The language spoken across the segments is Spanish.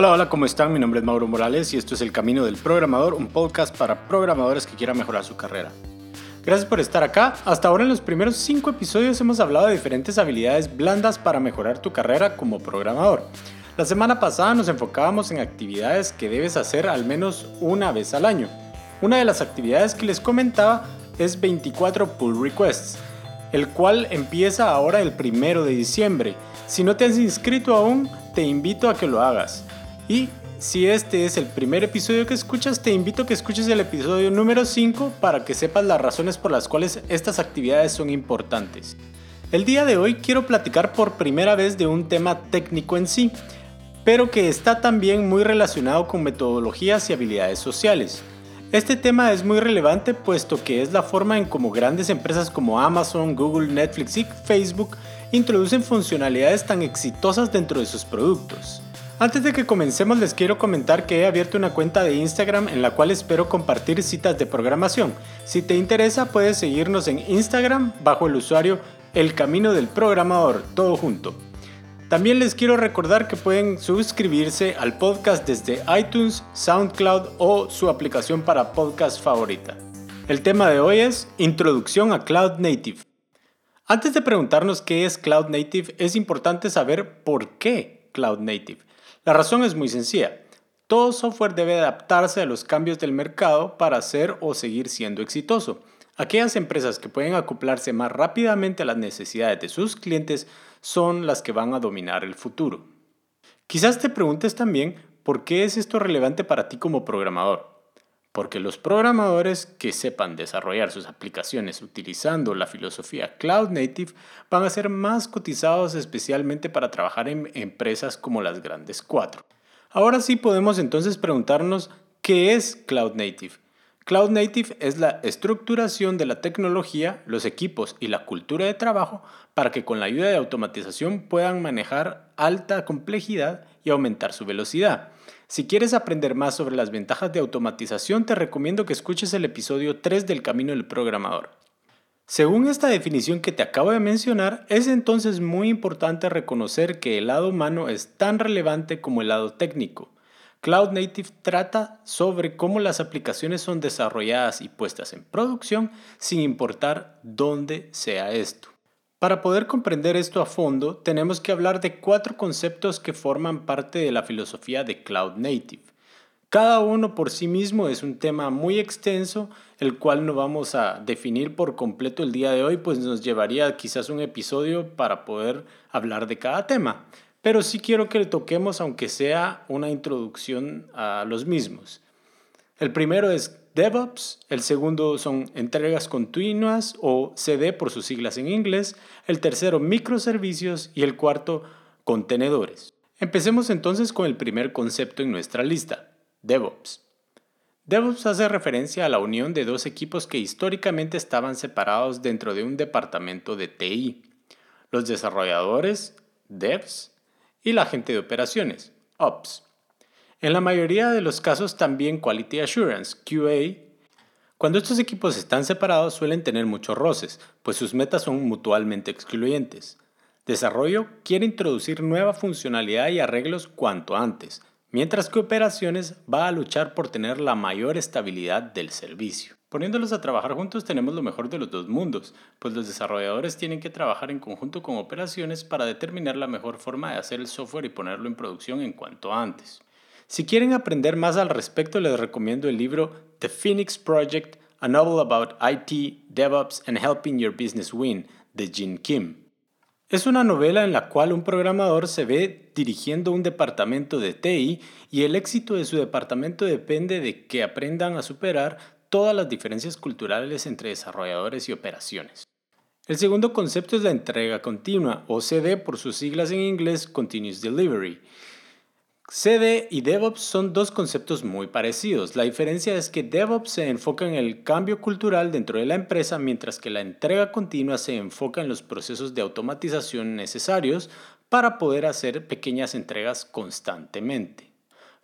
Hola, hola, ¿cómo están? Mi nombre es Mauro Morales y esto es El Camino del Programador, un podcast para programadores que quieran mejorar su carrera. Gracias por estar acá. Hasta ahora en los primeros 5 episodios hemos hablado de diferentes habilidades blandas para mejorar tu carrera como programador. La semana pasada nos enfocábamos en actividades que debes hacer al menos una vez al año. Una de las actividades que les comentaba es 24 pull requests, el cual empieza ahora el primero de diciembre. Si no te has inscrito aún, te invito a que lo hagas. Y si este es el primer episodio que escuchas, te invito a que escuches el episodio número 5 para que sepas las razones por las cuales estas actividades son importantes. El día de hoy quiero platicar por primera vez de un tema técnico en sí, pero que está también muy relacionado con metodologías y habilidades sociales. Este tema es muy relevante puesto que es la forma en cómo grandes empresas como Amazon, Google, Netflix y Facebook introducen funcionalidades tan exitosas dentro de sus productos. Antes de que comencemos les quiero comentar que he abierto una cuenta de Instagram en la cual espero compartir citas de programación. Si te interesa puedes seguirnos en Instagram bajo el usuario El Camino del Programador, todo junto. También les quiero recordar que pueden suscribirse al podcast desde iTunes, SoundCloud o su aplicación para podcast favorita. El tema de hoy es Introducción a Cloud Native. Antes de preguntarnos qué es Cloud Native, es importante saber por qué Cloud Native. La razón es muy sencilla. Todo software debe adaptarse a los cambios del mercado para ser o seguir siendo exitoso. Aquellas empresas que pueden acoplarse más rápidamente a las necesidades de sus clientes son las que van a dominar el futuro. Quizás te preguntes también por qué es esto relevante para ti como programador. Porque los programadores que sepan desarrollar sus aplicaciones utilizando la filosofía Cloud Native van a ser más cotizados especialmente para trabajar en empresas como las grandes cuatro. Ahora sí podemos entonces preguntarnos qué es Cloud Native. Cloud Native es la estructuración de la tecnología, los equipos y la cultura de trabajo para que con la ayuda de automatización puedan manejar alta complejidad y aumentar su velocidad. Si quieres aprender más sobre las ventajas de automatización, te recomiendo que escuches el episodio 3 del Camino del Programador. Según esta definición que te acabo de mencionar, es entonces muy importante reconocer que el lado humano es tan relevante como el lado técnico. Cloud Native trata sobre cómo las aplicaciones son desarrolladas y puestas en producción sin importar dónde sea esto. Para poder comprender esto a fondo, tenemos que hablar de cuatro conceptos que forman parte de la filosofía de Cloud Native. Cada uno por sí mismo es un tema muy extenso, el cual no vamos a definir por completo el día de hoy, pues nos llevaría quizás un episodio para poder hablar de cada tema pero sí quiero que le toquemos aunque sea una introducción a los mismos. El primero es DevOps, el segundo son entregas continuas o CD por sus siglas en inglés, el tercero microservicios y el cuarto contenedores. Empecemos entonces con el primer concepto en nuestra lista, DevOps. DevOps hace referencia a la unión de dos equipos que históricamente estaban separados dentro de un departamento de TI. Los desarrolladores, devs, y la gente de operaciones, Ops. En la mayoría de los casos también Quality Assurance, QA. Cuando estos equipos están separados suelen tener muchos roces, pues sus metas son mutuamente excluyentes. Desarrollo quiere introducir nueva funcionalidad y arreglos cuanto antes, mientras que operaciones va a luchar por tener la mayor estabilidad del servicio. Poniéndolos a trabajar juntos tenemos lo mejor de los dos mundos, pues los desarrolladores tienen que trabajar en conjunto con operaciones para determinar la mejor forma de hacer el software y ponerlo en producción en cuanto antes. Si quieren aprender más al respecto, les recomiendo el libro The Phoenix Project, a novel about IT, DevOps and helping your business win, de Jin Kim. Es una novela en la cual un programador se ve dirigiendo un departamento de TI y el éxito de su departamento depende de que aprendan a superar todas las diferencias culturales entre desarrolladores y operaciones. El segundo concepto es la entrega continua, o CD por sus siglas en inglés Continuous Delivery. CD y DevOps son dos conceptos muy parecidos. La diferencia es que DevOps se enfoca en el cambio cultural dentro de la empresa, mientras que la entrega continua se enfoca en los procesos de automatización necesarios para poder hacer pequeñas entregas constantemente.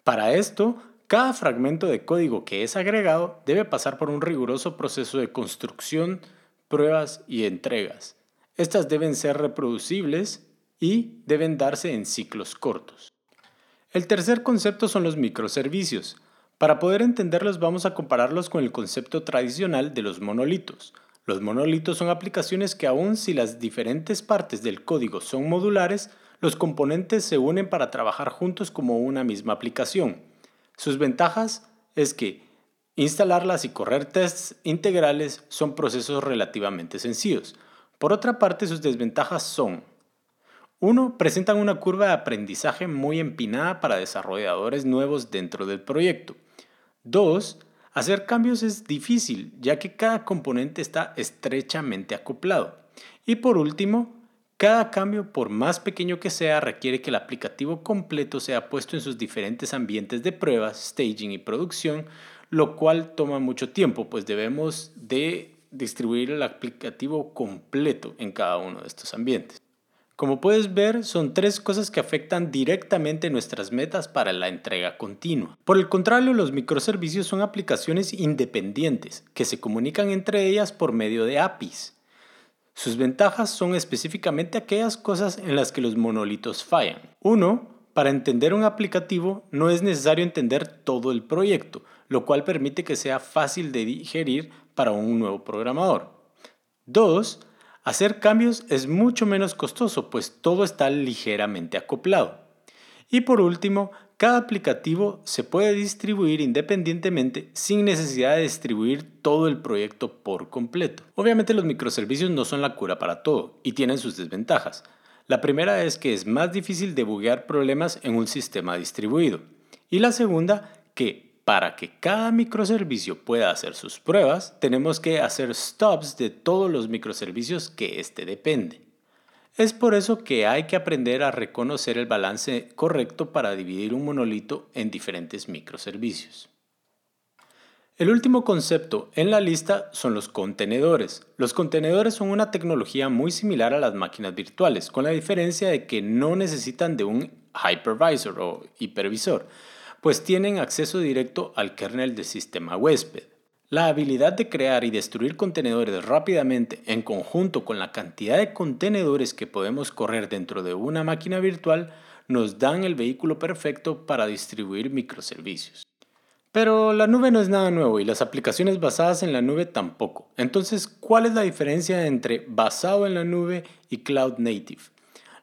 Para esto, cada fragmento de código que es agregado debe pasar por un riguroso proceso de construcción, pruebas y entregas. Estas deben ser reproducibles y deben darse en ciclos cortos. El tercer concepto son los microservicios. Para poder entenderlos vamos a compararlos con el concepto tradicional de los monolitos. Los monolitos son aplicaciones que aun si las diferentes partes del código son modulares, los componentes se unen para trabajar juntos como una misma aplicación. Sus ventajas es que instalarlas y correr tests integrales son procesos relativamente sencillos. Por otra parte, sus desventajas son 1. Presentan una curva de aprendizaje muy empinada para desarrolladores nuevos dentro del proyecto. 2. Hacer cambios es difícil, ya que cada componente está estrechamente acoplado. Y por último, cada cambio, por más pequeño que sea, requiere que el aplicativo completo sea puesto en sus diferentes ambientes de pruebas, staging y producción, lo cual toma mucho tiempo, pues debemos de distribuir el aplicativo completo en cada uno de estos ambientes. Como puedes ver, son tres cosas que afectan directamente nuestras metas para la entrega continua. Por el contrario, los microservicios son aplicaciones independientes que se comunican entre ellas por medio de APIs. Sus ventajas son específicamente aquellas cosas en las que los monolitos fallan. Uno, para entender un aplicativo no es necesario entender todo el proyecto, lo cual permite que sea fácil de digerir para un nuevo programador. Dos, Hacer cambios es mucho menos costoso, pues todo está ligeramente acoplado. Y por último, cada aplicativo se puede distribuir independientemente sin necesidad de distribuir todo el proyecto por completo. Obviamente los microservicios no son la cura para todo y tienen sus desventajas. La primera es que es más difícil debuguear problemas en un sistema distribuido. Y la segunda, que para que cada microservicio pueda hacer sus pruebas, tenemos que hacer stops de todos los microservicios que éste depende. Es por eso que hay que aprender a reconocer el balance correcto para dividir un monolito en diferentes microservicios. El último concepto en la lista son los contenedores. Los contenedores son una tecnología muy similar a las máquinas virtuales, con la diferencia de que no necesitan de un hypervisor o hipervisor, pues tienen acceso directo al kernel del sistema huésped. La habilidad de crear y destruir contenedores rápidamente en conjunto con la cantidad de contenedores que podemos correr dentro de una máquina virtual nos dan el vehículo perfecto para distribuir microservicios. Pero la nube no es nada nuevo y las aplicaciones basadas en la nube tampoco. Entonces, ¿cuál es la diferencia entre basado en la nube y cloud native?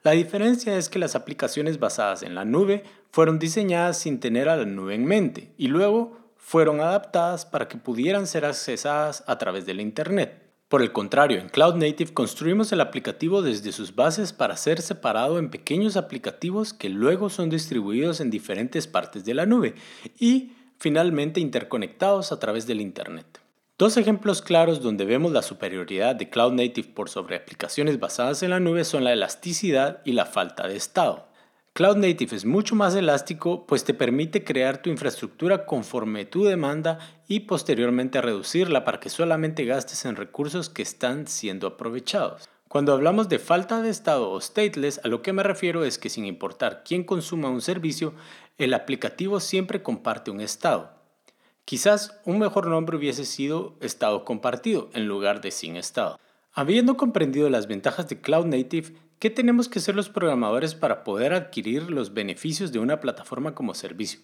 La diferencia es que las aplicaciones basadas en la nube fueron diseñadas sin tener a la nube en mente y luego fueron adaptadas para que pudieran ser accesadas a través del Internet. Por el contrario, en Cloud Native construimos el aplicativo desde sus bases para ser separado en pequeños aplicativos que luego son distribuidos en diferentes partes de la nube y finalmente interconectados a través del Internet. Dos ejemplos claros donde vemos la superioridad de Cloud Native por sobre aplicaciones basadas en la nube son la elasticidad y la falta de estado. Cloud Native es mucho más elástico pues te permite crear tu infraestructura conforme tu demanda y posteriormente reducirla para que solamente gastes en recursos que están siendo aprovechados. Cuando hablamos de falta de estado o stateless, a lo que me refiero es que sin importar quién consuma un servicio, el aplicativo siempre comparte un estado. Quizás un mejor nombre hubiese sido estado compartido en lugar de sin estado. Habiendo comprendido las ventajas de Cloud Native, ¿Qué tenemos que hacer los programadores para poder adquirir los beneficios de una plataforma como servicio?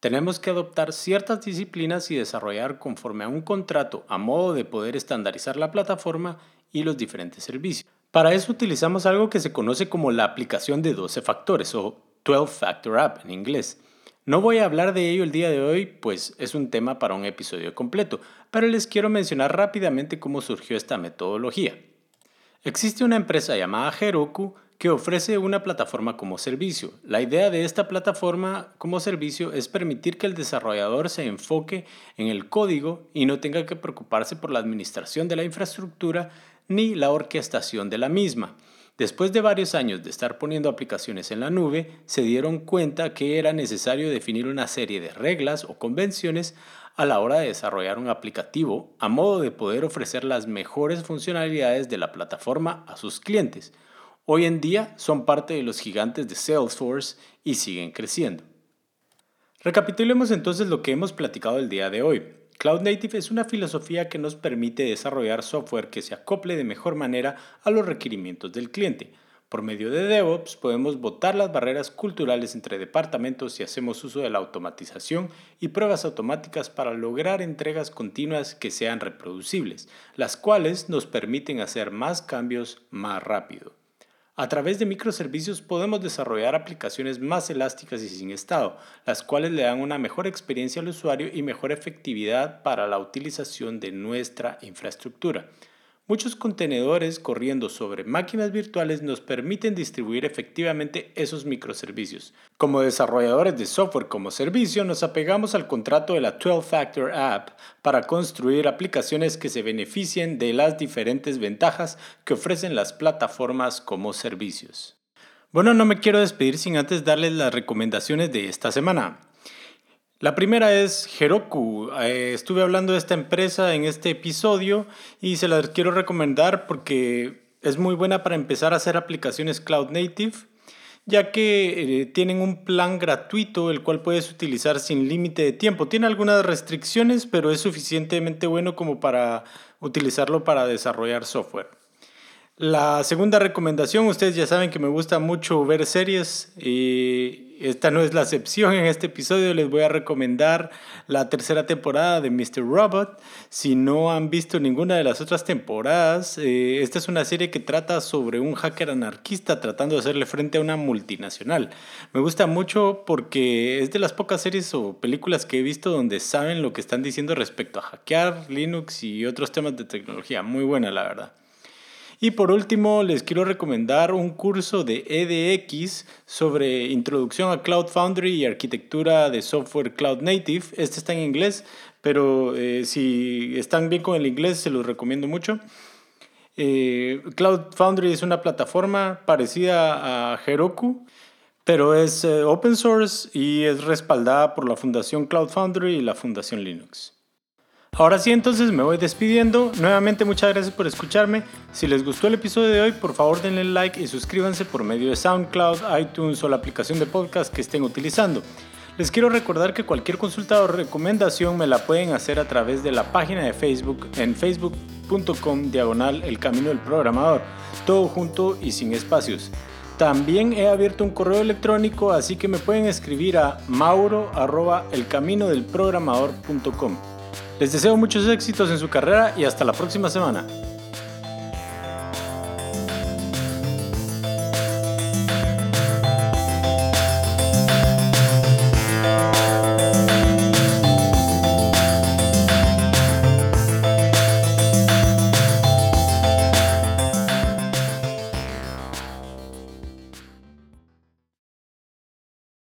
Tenemos que adoptar ciertas disciplinas y desarrollar conforme a un contrato a modo de poder estandarizar la plataforma y los diferentes servicios. Para eso utilizamos algo que se conoce como la aplicación de 12 factores o 12 Factor App en inglés. No voy a hablar de ello el día de hoy, pues es un tema para un episodio completo, pero les quiero mencionar rápidamente cómo surgió esta metodología. Existe una empresa llamada Heroku que ofrece una plataforma como servicio. La idea de esta plataforma como servicio es permitir que el desarrollador se enfoque en el código y no tenga que preocuparse por la administración de la infraestructura ni la orquestación de la misma. Después de varios años de estar poniendo aplicaciones en la nube, se dieron cuenta que era necesario definir una serie de reglas o convenciones a la hora de desarrollar un aplicativo a modo de poder ofrecer las mejores funcionalidades de la plataforma a sus clientes. Hoy en día son parte de los gigantes de Salesforce y siguen creciendo. Recapitulemos entonces lo que hemos platicado el día de hoy. Cloud Native es una filosofía que nos permite desarrollar software que se acople de mejor manera a los requerimientos del cliente. Por medio de DevOps podemos botar las barreras culturales entre departamentos y hacemos uso de la automatización y pruebas automáticas para lograr entregas continuas que sean reproducibles, las cuales nos permiten hacer más cambios más rápido. A través de microservicios podemos desarrollar aplicaciones más elásticas y sin estado, las cuales le dan una mejor experiencia al usuario y mejor efectividad para la utilización de nuestra infraestructura. Muchos contenedores corriendo sobre máquinas virtuales nos permiten distribuir efectivamente esos microservicios. Como desarrolladores de software como servicio, nos apegamos al contrato de la 12-Factor App para construir aplicaciones que se beneficien de las diferentes ventajas que ofrecen las plataformas como servicios. Bueno, no me quiero despedir sin antes darles las recomendaciones de esta semana. La primera es Heroku. Eh, estuve hablando de esta empresa en este episodio y se las quiero recomendar porque es muy buena para empezar a hacer aplicaciones cloud native, ya que eh, tienen un plan gratuito el cual puedes utilizar sin límite de tiempo. Tiene algunas restricciones, pero es suficientemente bueno como para utilizarlo para desarrollar software. La segunda recomendación, ustedes ya saben que me gusta mucho ver series y esta no es la excepción. En este episodio les voy a recomendar la tercera temporada de Mr. Robot. Si no han visto ninguna de las otras temporadas, eh, esta es una serie que trata sobre un hacker anarquista tratando de hacerle frente a una multinacional. Me gusta mucho porque es de las pocas series o películas que he visto donde saben lo que están diciendo respecto a hackear Linux y otros temas de tecnología. Muy buena, la verdad. Y por último, les quiero recomendar un curso de EDX sobre introducción a Cloud Foundry y arquitectura de software Cloud Native. Este está en inglés, pero eh, si están bien con el inglés, se los recomiendo mucho. Eh, Cloud Foundry es una plataforma parecida a Heroku, pero es eh, open source y es respaldada por la Fundación Cloud Foundry y la Fundación Linux. Ahora sí, entonces me voy despidiendo. Nuevamente muchas gracias por escucharme. Si les gustó el episodio de hoy, por favor denle like y suscríbanse por medio de SoundCloud, iTunes o la aplicación de podcast que estén utilizando. Les quiero recordar que cualquier consulta o recomendación me la pueden hacer a través de la página de Facebook en facebook.com diagonal el camino del programador, todo junto y sin espacios. También he abierto un correo electrónico, así que me pueden escribir a mauro Les deseo muchos éxitos en su carrera y hasta la próxima semana.